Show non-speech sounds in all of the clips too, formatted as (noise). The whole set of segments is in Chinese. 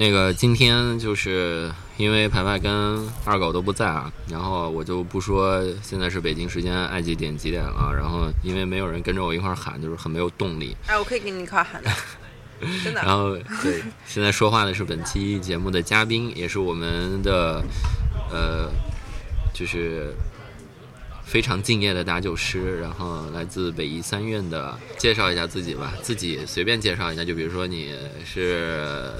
那个今天就是因为排排跟二狗都不在啊，然后我就不说现在是北京时间爱几点几点了，然后因为没有人跟着我一块儿喊，就是很没有动力。哎，我可以跟你一块儿喊 (laughs) 的，真的。然后对，现在说话的是本期节目的嘉宾，也是我们的呃，就是非常敬业的打酒师，然后来自北医三院的，介绍一下自己吧，自己随便介绍一下，就比如说你是呃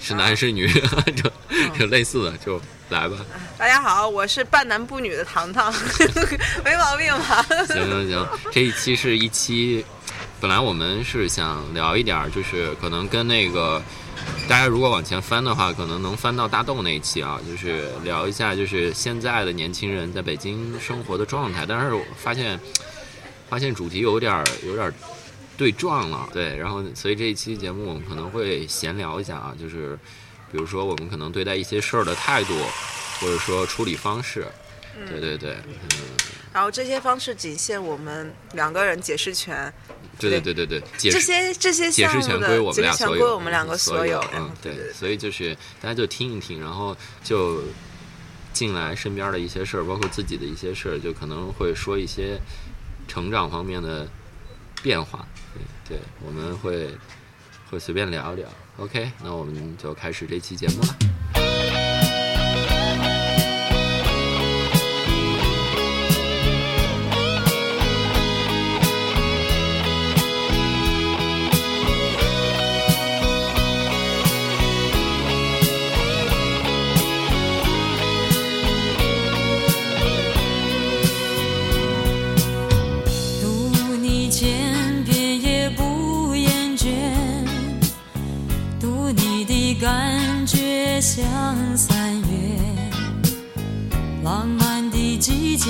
是男是女，(laughs) 就就类似的，就来吧。大家好，我是半男不女的糖糖，(laughs) 没毛病吧？行行行，这一期是一期，本来我们是想聊一点儿，就是可能跟那个大家如果往前翻的话，可能能翻到大豆那一期啊，就是聊一下就是现在的年轻人在北京生活的状态。但是我发现发现主题有点儿有点儿对撞了，对，然后所以这一期节目我们可能会闲聊一下啊，就是比如说我们可能对待一些事儿的态度，或者说处理方式，对对对，嗯。然后这些方式仅限我们两个人解释权，对对对对对，解这释些这些解释权归我们解释权俩所有，归我们两个所有。嗯，对对，所以就是大家就听一听，然后就进来身边的一些事儿，包括自己的一些事儿，就可能会说一些成长方面的变化。对，我们会会随便聊一聊。OK，那我们就开始这期节目了。像三月，浪漫的季节，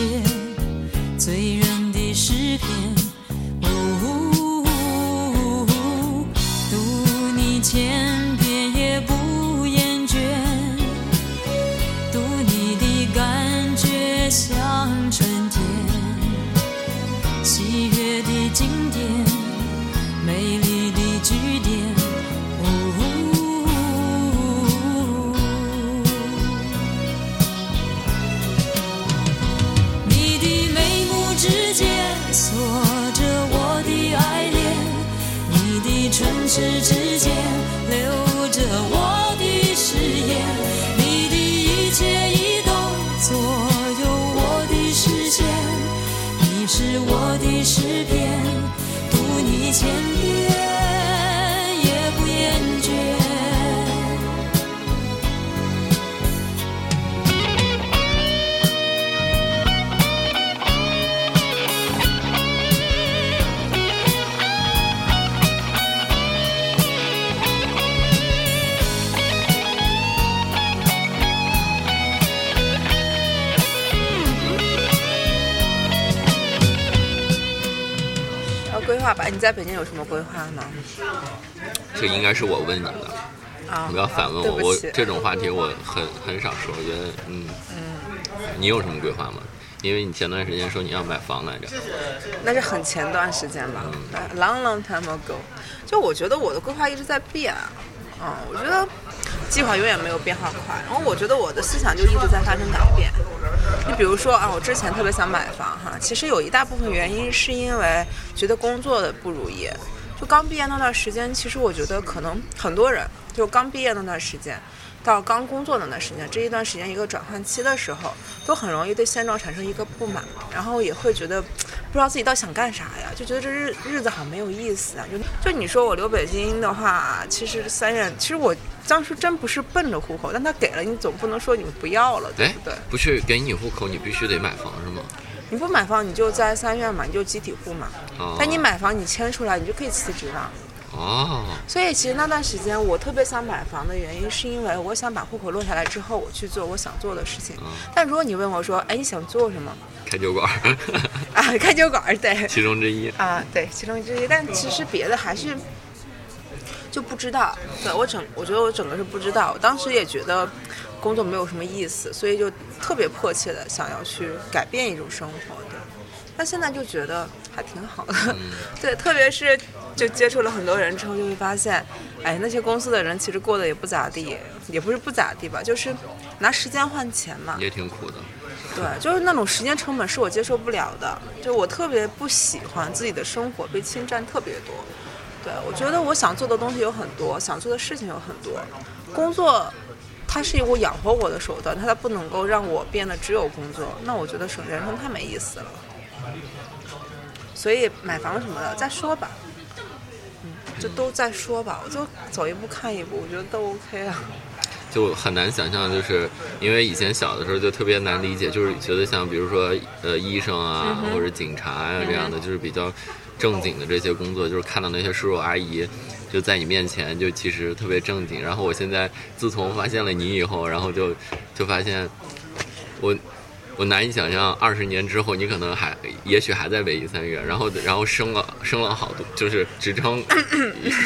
醉人的诗篇。你是我的诗篇，读你千遍。你在北京有什么规划吗？这应该是我问你的，不要反问我。我这种话题我很很少说，我觉得嗯你有什么规划吗？因为你前段时间说你要买房来着。那是很前段时间吧嗯，long long time ago。就我觉得我的规划一直在变，嗯，我觉得计划永远没有变化快。然后我觉得我的思想就一直在发生改变。比如说啊，我之前特别想买房哈，其实有一大部分原因是因为觉得工作的不如意。就刚毕业那段时间，其实我觉得可能很多人就刚毕业那段时间。到刚工作的那段时间，这一段时间一个转换期的时候，都很容易对现状产生一个不满，然后也会觉得不知道自己到底想干啥呀，就觉得这日日子好没有意思啊。就就你说我留北京的话，其实三院，其实我当时真不是奔着户口，但他给了你，总不能说你们不要了，对哎不对？，不去给你户口，你必须得买房是吗？你不买房，你就在三院嘛，你就集体户嘛。哦但你买房，你迁出来，你就可以辞职了。哦，所以其实那段时间我特别想买房的原因，是因为我想把户口落下来之后，我去做我想做的事情。但如果你问我说，哎，你想做什么？开酒馆，(laughs) 啊，开酒馆，对，(laughs) 其中之一。啊，对，其中之一。但其实别的还是就不知道。对我整，我觉得我整个是不知道。我当时也觉得工作没有什么意思，所以就特别迫切的想要去改变一种生活。对，但现在就觉得还挺好的。(laughs) 对，特别是就接触了很多人之后，就会发现，哎，那些公司的人其实过得也不咋地，也不是不咋地吧，就是拿时间换钱嘛。也挺苦的。对，就是那种时间成本是我接受不了的，就我特别不喜欢自己的生活被侵占特别多。对，我觉得我想做的东西有很多，想做的事情有很多，工作它是一股养活我的手段，它不能够让我变得只有工作，那我觉得省人生太没意思了。所以买房什么的再说吧，嗯，就都再说吧，我就走一步看一步，我觉得都 OK 啊。就很难想象，就是因为以前小的时候就特别难理解，就是觉得像比如说呃医生啊或者警察呀、这样的，就是比较正经的这些工作，就是看到那些叔叔阿姨就在你面前就其实特别正经。然后我现在自从发现了你以后，然后就就发现我。我难以想象，二十年之后你可能还，也许还在北医三院，然后然后升了升了好多，就是职称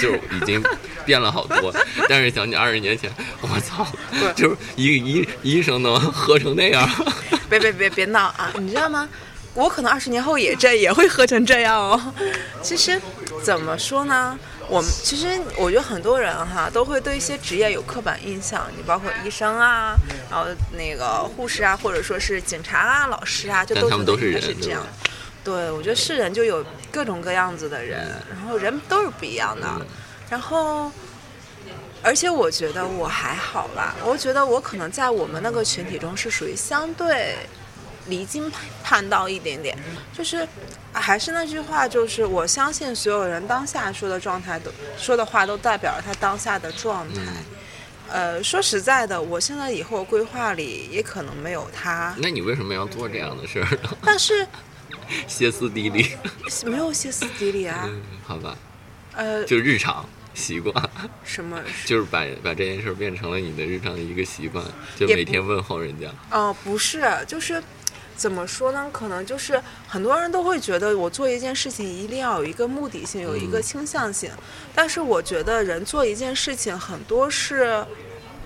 就已经变了好多。但是想起二十年前，我操，就是一个医医生能喝成那样。(laughs) 别别别别闹啊！你知道吗？我可能二十年后也这也会喝成这样哦。其实怎么说呢？我们其实我觉得很多人哈都会对一些职业有刻板印象，你包括医生啊，然后那个护士啊，或者说是警察啊、老师啊，就都他们都是人，是这样。对，我觉得是人就有各种各样子的人，然后人都是不一样的。然后，而且我觉得我还好吧，我觉得我可能在我们那个群体中是属于相对。离经叛道一点点，就是还是那句话，就是我相信所有人当下说的状态都说的话都代表了他当下的状态。呃，说实在的，我现在以后规划里也可能没有他。那你为什么要做这样的事儿呢？但是歇斯底里，(laughs) 没有歇斯底里啊。好吧。呃，就日常习惯。什么？(laughs) 就是把把这件事变成了你的日常的一个习惯，就每天问候人家。哦，不是，就是。怎么说呢？可能就是很多人都会觉得我做一件事情一定要有一个目的性，有一个倾向性。但是我觉得人做一件事情很多是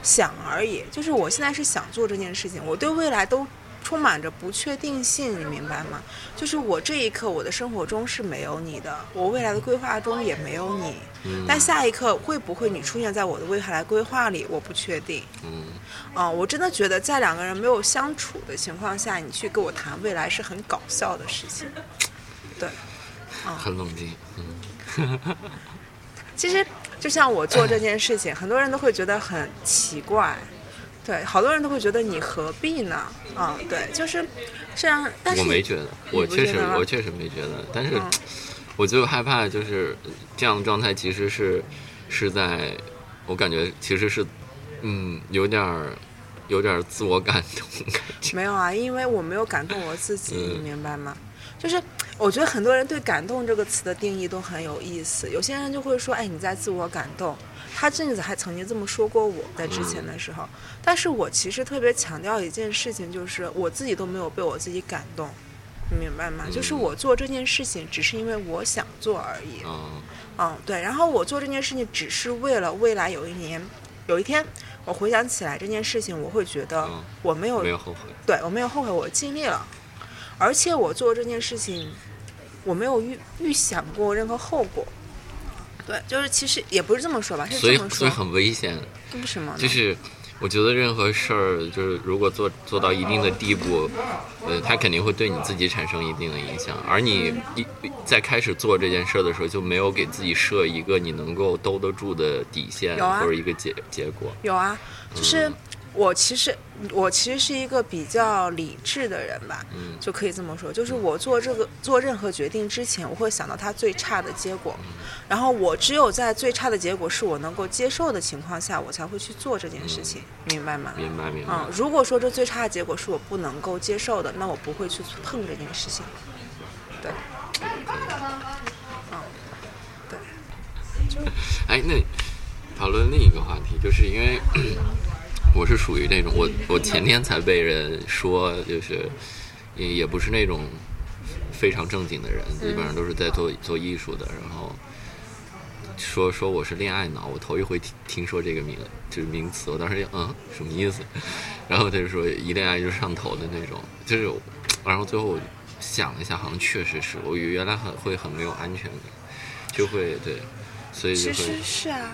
想而已，就是我现在是想做这件事情，我对未来都。充满着不确定性，你明白吗？就是我这一刻，我的生活中是没有你的，我未来的规划中也没有你。但下一刻会不会你出现在我的未来规划里，我不确定。嗯。啊，我真的觉得在两个人没有相处的情况下，你去跟我谈未来是很搞笑的事情。对。啊。很冷静。嗯。(laughs) 其实就像我做这件事情，很多人都会觉得很奇怪。对，好多人都会觉得你何必呢？啊，对，就是，虽然，但是我没觉得，我确实，我确实没觉得，但是，我就害怕，就是这样的状态，其实是是在，我感觉其实是，嗯，有点儿，有点儿自我感动感觉。没有啊，因为我没有感动我自己，你明白吗？就是我觉得很多人对“感动”这个词的定义都很有意思，有些人就会说，哎，你在自我感动。他这阵子还曾经这么说过我在之前的时候，但是我其实特别强调一件事情，就是我自己都没有被我自己感动，你明白吗？就是我做这件事情只是因为我想做而已。嗯，对。然后我做这件事情只是为了未来有一年，有一天我回想起来这件事情，我会觉得我没有没有后悔，对我没有后悔，我尽力了。而且我做这件事情，我没有预预想过任何后果。对，就是其实也不是这么说吧，所以所以很危险。为什么？就是我觉得任何事儿，就是如果做做到一定的地步，呃，它肯定会对你自己产生一定的影响。而你一在开始做这件事儿的时候，就没有给自己设一个你能够兜得住的底线或者一个结结果。有啊，就是。我其实，我其实是一个比较理智的人吧，就可以这么说。就是我做这个做任何决定之前，我会想到它最差的结果，然后我只有在最差的结果是我能够接受的情况下，我才会去做这件事情，明白吗？明白明白。嗯，如果说这最差的结果是我不能够接受的，那我不会去碰这件事情。对。嗯，对。就哎，那讨论另一个话题，就是因为。我是属于那种，我我前天才被人说，就是也也不是那种非常正经的人，基本上都是在做做艺术的。然后说说我是恋爱脑，我头一回听听说这个名就是名词，我当时嗯什么意思？(laughs) 然后他就说一恋爱就上头的那种，就是然后最后我想了一下，好像确实是我原来很会很没有安全感，就会对，所以就会是啊。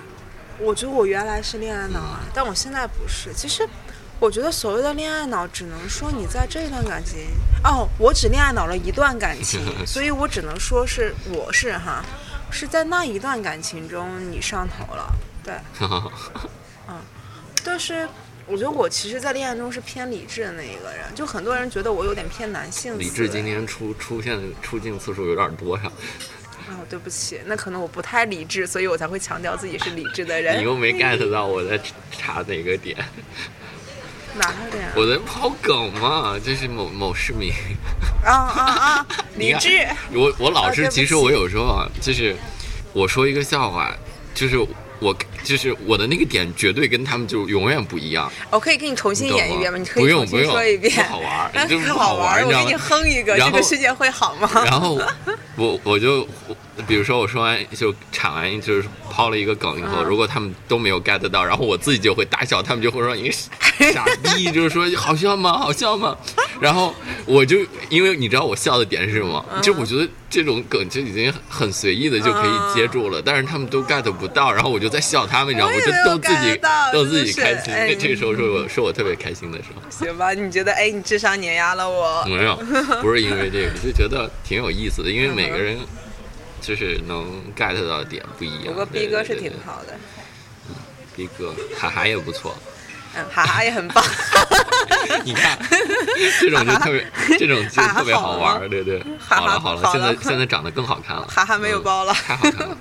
我觉得我原来是恋爱脑啊，但我现在不是。其实，我觉得所谓的恋爱脑，只能说你在这一段感情，哦，我只恋爱脑了一段感情，(laughs) 所以我只能说是我是哈，是在那一段感情中你上头了，对，(laughs) 嗯但是我觉得我其实，在恋爱中是偏理智的那一个人，就很多人觉得我有点偏男性理智今天出出现出镜次数有点多呀，哦，对不起，那可能我不太理智，所以我才会强调自己是理智的人。你又没 get 到我在查哪个点，哪个点？我在抛梗嘛，这是某某市民。啊啊啊！理智。我我老是，其实我有时候啊，就是我说一个笑话，就是我就是我的那个点绝对跟他们就永远不一样。我可以给你重新演一遍吗？你可以重新说一遍。不好玩 (laughs) 就是好玩我给你哼一个，这个世界会好吗？(laughs) 然后我我就比如说我说完就铲完就是抛了一个梗以后，嗯如果他们都没有 get 到，然后我自己就会大笑，他们就会说你 (laughs) 傻逼，就是说好笑吗？好笑吗？然后我就因为你知道我笑的点是什么？嗯就我觉得这种梗就已经很随意的就可以接住了，但是他们都 get 不到，然后我就在笑他们，你知道吗？我就逗自己逗自己开心，这个时候是我是我特别开心的时候。行吧，你觉得哎，你智商碾压了我？没有，不是因为这个，就觉得挺有意思的，因为每个人就是能 get 到的点不一样。不过对逼哥是挺，好的，对逼哥，哈哈也不错。嗯，哈哈也很棒。(laughs) 你看，这种就特别，这种就哈哈特别好玩好儿，对对。哈哈好了好了，现在现在长得更好看了。哈哈没有包了嗯太好看了。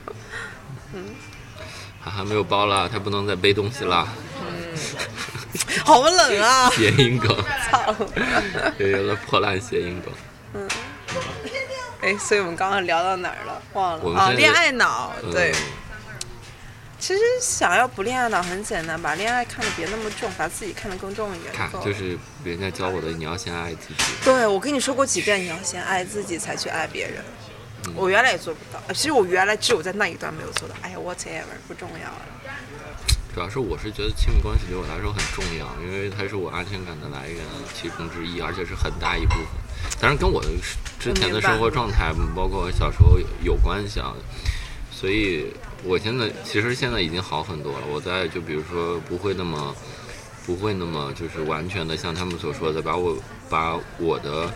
(laughs) 哈哈没有包了，他不能再背东西了。嗯 (laughs) 好冷啊！谐音梗，操！又有了破烂谐音梗。哎，所以我们刚刚聊到哪儿了？忘了啊，恋爱脑。嗯对，其实想要不恋爱脑很简单，把恋爱看得别那么重，把自己看得更重一点。看，就是人家教我的，你要先爱自己。对，我跟你说过几遍，你要先爱自己，才去爱别人。嗯我原来也做不到，呃其实我原来只有在那一段没有做到。哎呀，whatever，不重要了。主要是我是觉得亲密关系对我来说很重要，因为它是我安全感的来源其中之一，而且是很大一部分。当然跟我的之前的生活状态，包括小时候有有关系啊。所以我现在其实现在已经好很多了。我在就比如说不会那么不会那么就是完全的像他们所说的把我把我的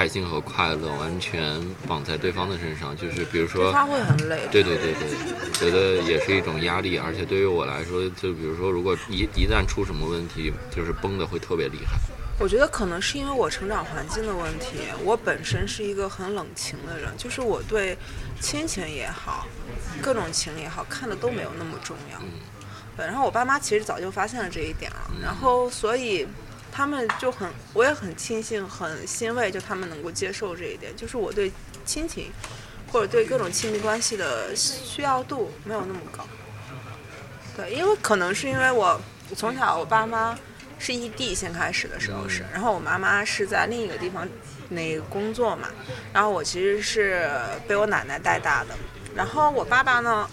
开心和快乐完全绑在对方的身上，就是比如说他会很累。对对对对，我觉得也是一种压力，而且对于我来说，就比如说，如果一一旦出什么问题，就是崩的会特别厉害。我觉得可能是因为我成长环境的问题，我本身是一个很冷情的人，就是我对亲情也好，各种情也好看的都没有那么重要。对，然后我爸妈其实早就发现了这一点了，然后所以他们就很，我也很庆幸、很欣慰，就他们能够接受这一点，就是我对亲情或者对各种亲密关系的需要度没有那么高。对，因为可能是因为我从小我爸妈是异地，先开始的时候是，然后我妈妈是在另一个地方那个工作嘛，然后我其实是被我奶奶带大的，然后我爸爸呢。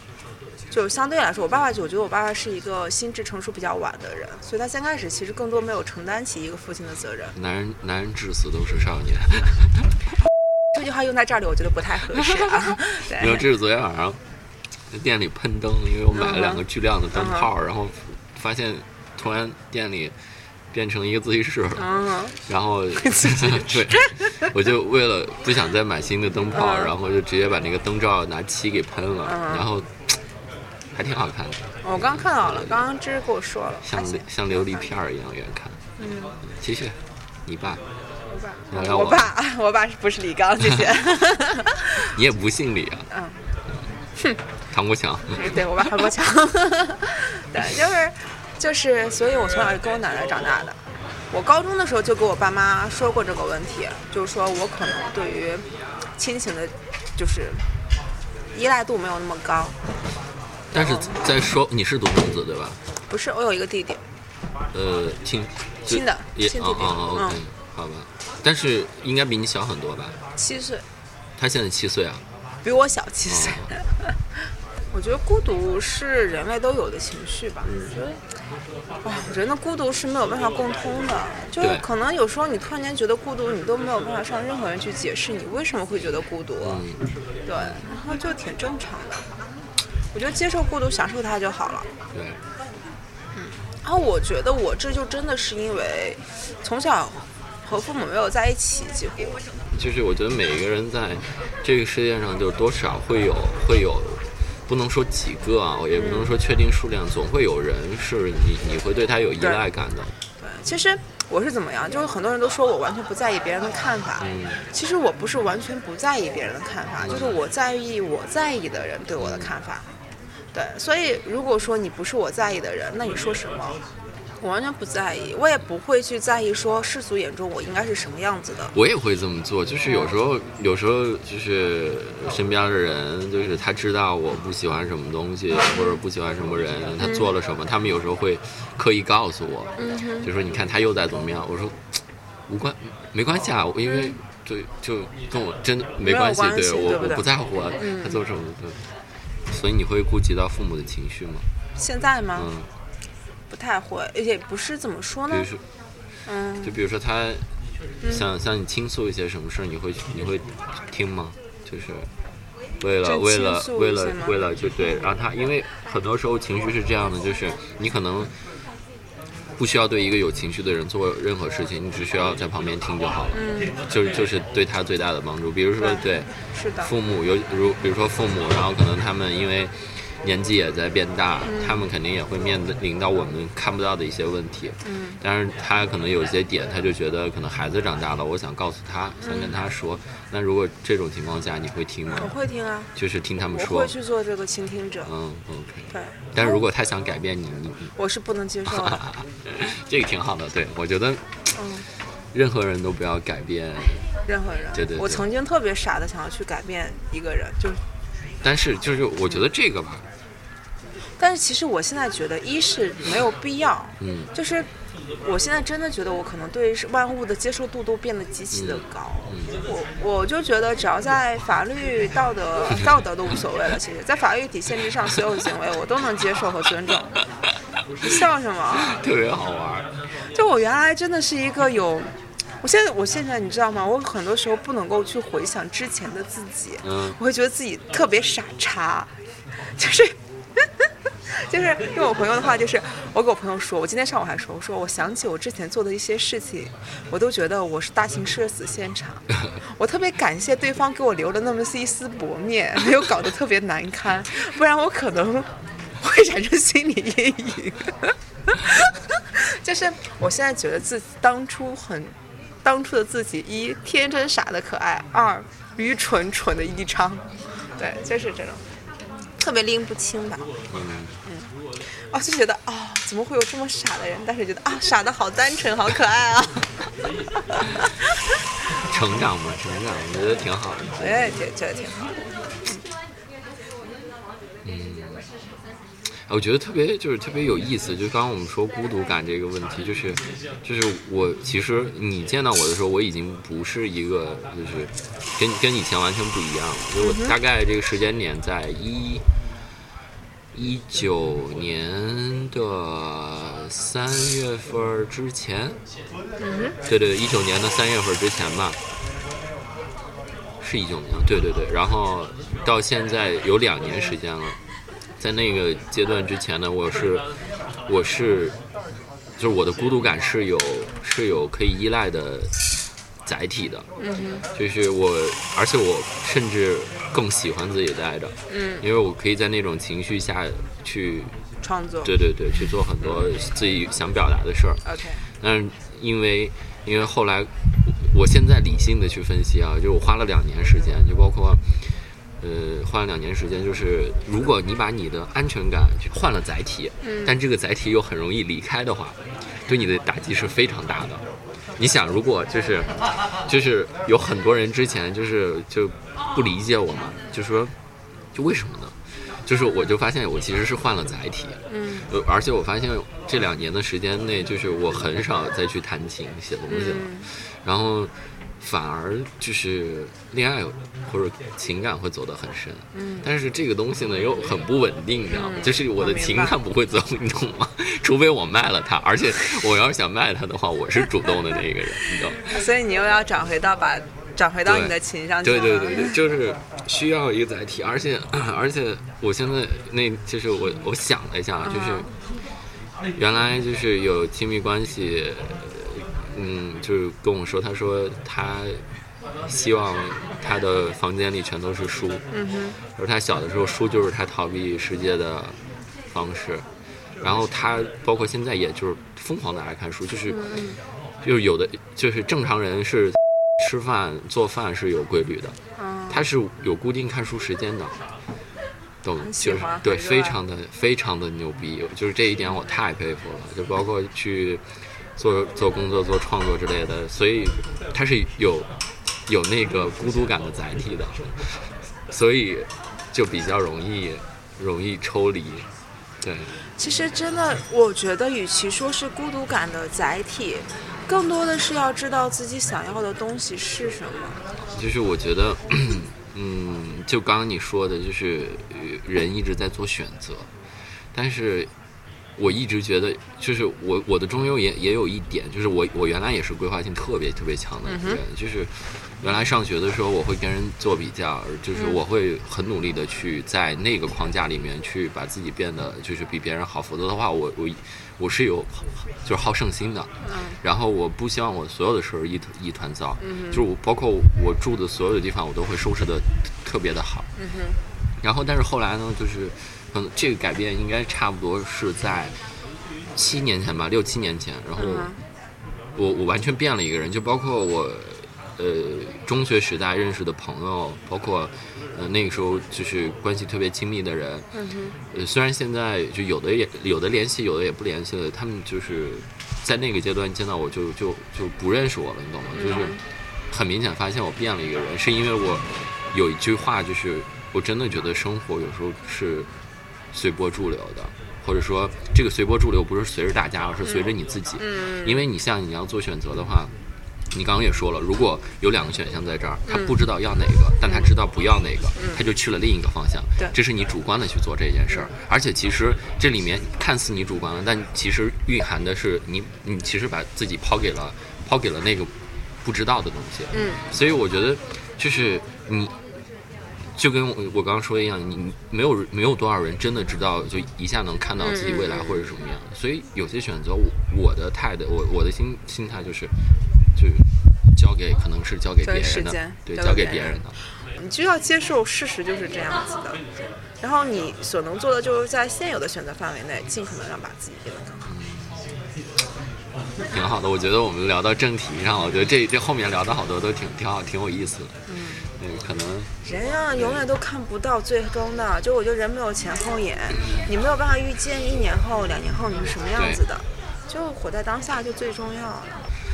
就相对来说，我爸爸就我觉得我爸爸是一个心智成熟比较晚的人，所以他先开始其实更多没有承担起一个父亲的责任。男人男人至死都是少年。(laughs) 这句话用在这里，我觉得不太合适啊。(laughs) 没有，对，这是昨天晚上在店里喷灯，因为我买了两个巨亮的灯泡，然后发现突然店里变成一个自习室了。嗯，然后 (laughs) 对，我就为了不想再买新的灯泡，嗯然后就直接把那个灯罩拿漆给喷了，嗯然后还挺好看的，我刚看到了，刚刚芝芝跟我说了，像像琉璃片儿一样远看。嗯，继续，你爸，我爸，我爸，(laughs) 我爸是不是李刚？谢谢。(laughs) 你也不姓李啊？嗯，哼唐国强，对我爸唐国强。(laughs) 对，就是就是，所以我从小是跟我奶奶长大的。我高中的时候就跟我爸妈说过这个问题，就是说我可能对于亲情的，就是依赖度没有那么高。但是在说你是独生子对吧？不是，我有一个弟弟，呃，亲，亲的也亲弟弟哦哦哦，OK，嗯好吧，但是应该比你小很多吧？七岁，他现在七岁啊，比我小七岁。哦 (laughs) 我觉得孤独是人类都有的情绪吧。我觉得，哇，人的孤独是没有办法共通的，就是可能有时候你突然间觉得孤独，你都没有办法向任何人去解释你为什么会觉得孤独。嗯，对，然后就挺正常的。我觉得接受孤独，享受它就好了。对，嗯然后我觉得我这就真的是因为从小和父母没有在一起，几乎就是我觉得每一个人在这个世界上，就多少会有会有，不能说几个啊，也不能说确定数量，总会有人是你你会对他有依赖感的。对，其实我是怎么样？就是很多人都说我完全不在意别人的看法，嗯其实我不是完全不在意别人的看法，就是我在意我在意的人对我的看法。对，所以如果说你不是我在意的人，那你说什么？我完全不在意，我也不会去在意说世俗眼中我应该是什么样子的。我也会这么做，就是有时候，有时候就是身边的人，就是他知道我不喜欢什么东西，或者不喜欢什么人，他做了什么，他们有时候会刻意告诉我，就说你看他又在怎么样，我说无关，没关系啊，因为就就跟我真的没关系，关系对我对不对我不在乎啊，他做什么，对。所以你会顾及到父母的情绪吗？现在吗？嗯，不太会，也不是怎么说呢比如？说，嗯，就比如说他想向你倾诉一些什么事儿，你会你会听吗？就是为了为了为了为了就对，让他因为很多时候情绪是这样的，就是你可能不需要对一个有情绪的人做任何事情，你只需要在旁边听就好了。嗯，就是就是对他最大的帮助。比如说对是的，父母有如比如说父母，然后可能他们因为年纪也在变大，嗯他们肯定也会面临到我们看不到的一些问题。嗯，但是他可能有一些点，他就觉得可能孩子长大了，我想告诉他，想跟他说。那如果这种情况下，你会听吗我？会听啊，就是听他们说我会。去做这个倾听者。嗯，OK。对，但是如果他想改变你，你你我是不能接受的。(laughs) 这个挺好的。对我觉得嗯，任何人都不要改变，任何人。对对对我曾经特别傻的想要去改变一个人，就，但是就是我觉得这个吧，但是其实我现在觉得，一是没有必要，嗯，就是我现在真的觉得我可能对万物的接受度都变得极其的高。我我就觉得只要在法律、道德、(laughs) 道德都无所谓了。其实，在法律底线之上，所有行为我都能接受和尊重。你笑什么？(laughs) 特别好玩儿。就我原来真的是一个有，我现在我现在你知道吗？我很多时候不能够去回想之前的自己，嗯我会觉得自己特别傻叉，就是。(laughs) 就是用我朋友的话，就是我给我朋友说，我今天上午还说，我说我想起我之前做的一些事情，我都觉得我是大型社死现场。(laughs) 我特别感谢对方给我留了那么一丝薄面，没有搞得特别难堪，不然我可能会产生心理阴影。(laughs) 就是我现在觉得自己当初很，当初的自己一天真傻的可爱，二愚蠢蠢的一张，对，就是这种，特别拎不清吧。嗯，哦，就觉得哦，怎么会有这么傻的人？但是觉得啊，傻的好单纯，好可爱啊！成长嘛，成长，我觉得挺好的。我也觉觉得挺好。我觉得特别就是特别有意思，就刚刚我们说孤独感这个问题，就是就是我其实你见到我的时候，我已经不是一个就是跟跟以前完全不一样了。就我大概这个时间点在一一九年的三月份之前，对对，一九年的三月份之前吧。是一九年，对对对，然后到现在有两年时间了，在那个阶段之前呢，我是我是就是我的孤独感是有是有可以依赖的载体的，嗯就是我，而且我甚至更喜欢自己待着，嗯，因为我可以在那种情绪下去，创作。对对对，去做很多自己想表达的事儿。OK，但是因为因为后来，我现在理性的去分析啊，就我花了两年时间，就包括呃花了两年时间，就是如果你把你的安全感去换了载体，嗯但这个载体又很容易离开的话，对你的打击是非常大的。你想，如果就是 (laughs) 就是有很多人之前就是就不理解我嘛，就说就为什么呢？就是我就发现我其实是换了载体，嗯呃，而且我发现这两年的时间内，就是我很少再去弹琴写东西了，嗯然后反而就是恋爱或者情感会走得很深。嗯但是这个东西呢又很不稳定，你知道吗？嗯就是我的情感不会走，(laughs) 你懂吗？除非我卖了它，而且我要是想卖它的话，我是主动的那个人，你知道吗？(laughs) 所以你又要转回到把转回到你的情商去。对对对对，就是需要一个载体，而且而且我现在那就是我我想了一下，就是原来就是有亲密关系，嗯，就是跟我说，他说他希望他的房间里全都是书，嗯哼，而他小的时候书就是他逃避世界的方式，然后他包括现在也就是疯狂的爱看书，就是嗯。就是有的就是正常人是吃饭做饭是有规律的，嗯，他是有固定看书时间的，懂喜就是对，非常的非常的牛逼，就是这一点我太佩服了，就包括去做做工作、做创作之类的，所以它是有有那个孤独感的载体的，所以就比较容易容易抽离，对，其实真的，我觉得与其说是孤独感的载体，更多的是要知道自己想要的东西是什么。就是我觉得，嗯，就刚刚你说的，就是呃人一直在做选择，但是我一直觉得，就是我我的中庸也也有一点，就是我我原来也是规划性特别特别强的一个人，就是原来上学的时候，我会跟人做比较，就是我会很努力的去在那个框架里面去把自己变得就是比别人好，否则的话，我我我是有就是好胜心的，然后我不希望我所有的事儿一团一团糟，就是我包括我住的所有的地方，我都会收拾的特别的好。嗯，然后但是后来呢，就是可能这个改变应该差不多是在七年前吧，六七年前，然后我我完全变了一个人，就包括我呃中学时代认识的朋友，包括呃那个时候就是关系特别亲密的人，嗯哼，呃虽然现在就有的也有的联系，有的也不联系了，他们就是在那个阶段见到我就就就不认识我了，你懂吗？就是很明显发现我变了一个人，是因为我有一句话就是我真的觉得生活有时候是随波逐流的。或者说，这个随波逐流不是随着大家，而是随着你自己。嗯因为你像你要做选择的话，你刚刚也说了，如果有两个选项在这儿，嗯他不知道要哪个，但他知道不要哪个，他就去了另一个方向。对这是你主观的去做这件事儿，而且其实这里面看似你主观了，但其实蕴含的是你你其实把自己抛给了抛给了那个不知道的东西。嗯所以我觉得就是你。就跟我我刚刚说的一样，你你没有没有多少人真的知道，就一下能看到自己未来嗯嗯嗯或者什么样。所以有些选择，我我的态度，我我的心心态就是，就交给可能是交给别人的对，交交给别人给别人的。你就要接受事实就是这样子的，然后你所能做的就是在现有的选择范围内，尽可能让把自己变得更好。挺好的。我觉得我们聊到正题上，我觉得这这后面聊的好多都挺挺好，挺有意思的。嗯，对，可能人啊、永远都看不到最终的，就我觉得人没有前后眼，你没有办法预见一年后、两年后你是什么样子的，就活在当下就最重要了。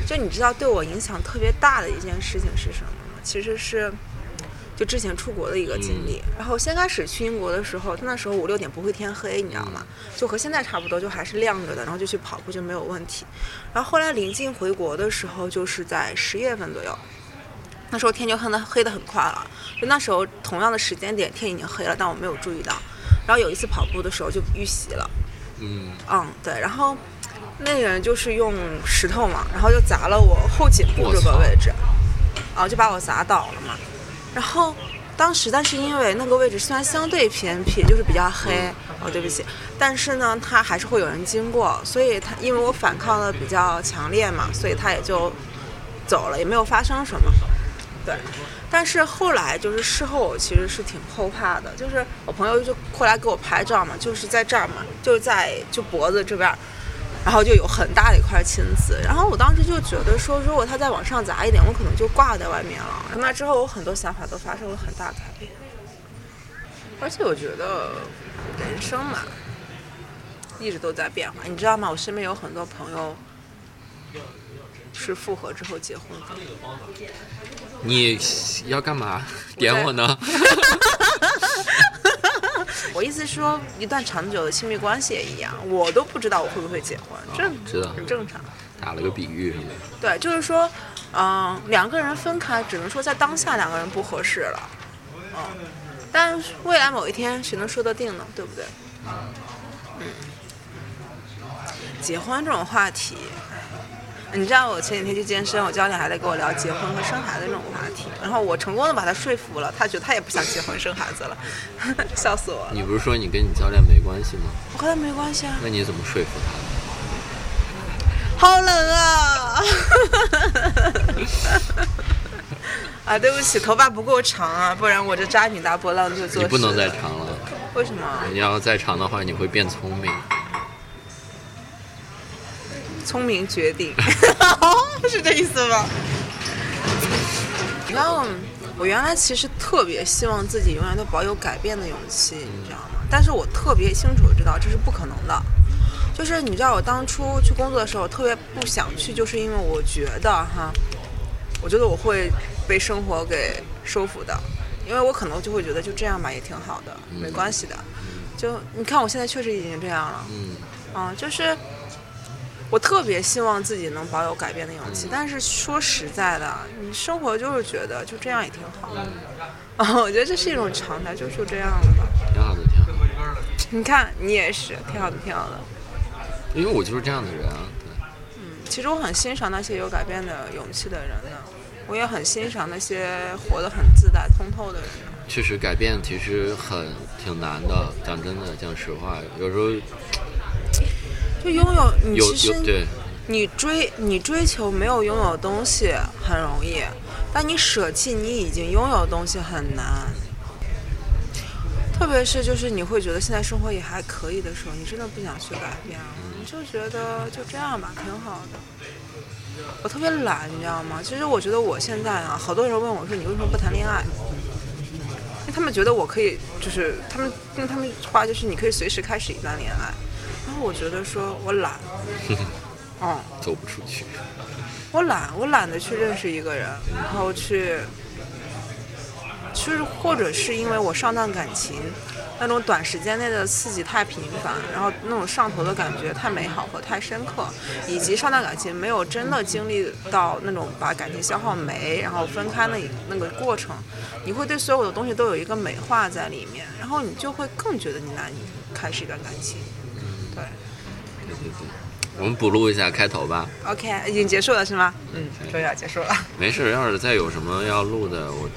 就你知道对我影响特别大的一件事情是什么吗？其实是。就之前出国的一个经历，然后先开始去英国的时候，那时候五六点不会天黑，你知道吗？就和现在差不多，就还是亮着的，然后就去跑步就没有问题。然后后来临近回国的时候，就是在十月份左右，那时候天就黑的黑的很快了，就那时候同样的时间点天已经黑了，但我没有注意到。然后有一次跑步的时候就遇袭了，嗯，嗯，对，然后那个人就是用石头嘛，然后就砸了我后颈部这个位置，啊，就把我砸倒了嘛。然后当时，但是因为那个位置虽然相对偏僻，就是比较黑，哦，对不起，但是呢，他还是会有人经过，所以他因为我反抗的比较强烈嘛，所以他也就走了，也没有发生什么。对，但是后来就是事后，我其实是挺后怕的，就是我朋友就过来给我拍照嘛，就是在这儿嘛，就在就脖子这边，然后就有很大的一块青紫，然后我当时就觉得说，如果他再往上砸一点，我可能就挂在外面了。那之后，我很多想法都发生了很大改变，而且我觉得人生嘛，一直都在变化，你知道吗？我身边有很多朋友是复合之后结婚的。你要干嘛？点我呢？(laughs) 我意思是说，一段长久的亲密关系也一样，我都不知道我会不会结婚，这知道很正常。打了个比喻，对，就是说，嗯、两个人分开，只能说在当下两个人不合适了，嗯，但未来某一天谁能说得定呢？对不对？嗯，结婚这种话题，你知道我前几天去健身，我教练还在跟我聊结婚和生孩子这种话题，然后我成功的把他说服了，他觉得他也不想结婚生孩子了，(laughs) 笑死我了。你不是说你跟你教练没关系吗？我和他没关系啊。那你怎么说服他的？好冷啊！(laughs) 啊，对不起，头发不够长啊，不然我这渣女大波浪就做你不能再长了，为什么？你要再长的话，你会变聪明。聪明绝顶，(laughs) 是这意思吗？然后我原来其实特别希望自己永远都保有改变的勇气，你知道吗？但是我特别清楚地知道这是不可能的。就是你知道，我当初去工作的时候，特别不想去，就是因为我觉得哈，我觉得我会被生活给收服的，因为我可能就会觉得就这样吧，也挺好的，没关系的。就你看，我现在确实已经这样了。嗯，啊，就是我特别希望自己能保有改变的勇气，但是说实在的，你生活就是觉得就这样也挺好的。啊，我觉得这是一种常态，就就这样了吧。挺好的，挺好的。你看，你也是，挺好的，挺好的。因为我就是这样的人啊。对嗯，其实我很欣赏那些有改变的勇气的人呢，我也很欣赏那些活得很自在、通透的人呢。确实改变其实很挺难的。讲真的，讲实话，有时候就拥有你，其实对，你追你追求没有拥有的东西很容易，但你舍弃你已经拥有的东西很难。特别是就是你会觉得现在生活也还可以的时候，你真的不想去改变了，你就觉得就这样吧，挺好的。我特别懒，你知道吗？其实我觉得我现在啊，好多人问我说你为什么不谈恋爱？因为他们觉得我可以，就是他们用他们话就是你可以随时开始一段恋爱，我觉得说我懒，嗯。(laughs) 走不出去。我懒，我懒得去认识一个人，然后去，就是或者是因为我上段感情，那种短时间内的刺激太频繁，然后那种上头的感觉太美好和太深刻，以及上段感情没有真的经历到那种把感情消耗没，然后分开那那个过程，你会对所有的东西都有一个美化在里面，然后你就会更觉得你难以开始一段感情。对对对对，我们补录一下开头吧。，OK，已经结束了是吗？嗯，终于要结束了。没事，要是再有什么要录的，我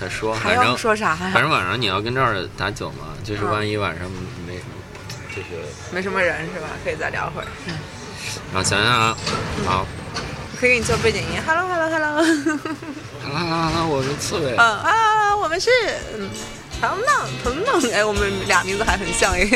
再说。还要反正说啥？反正晚上你要跟这儿打酒嘛，就是嗯万一晚上没，就是没什么人是吧？可以再聊会儿。然后想想啊，好，可以给你做背景音，Hello Hello Hello，好了好了好了，我是刺猬。嗯啊，我们是嗯，腾腾腾腾，哎，我们俩名字还很像耶。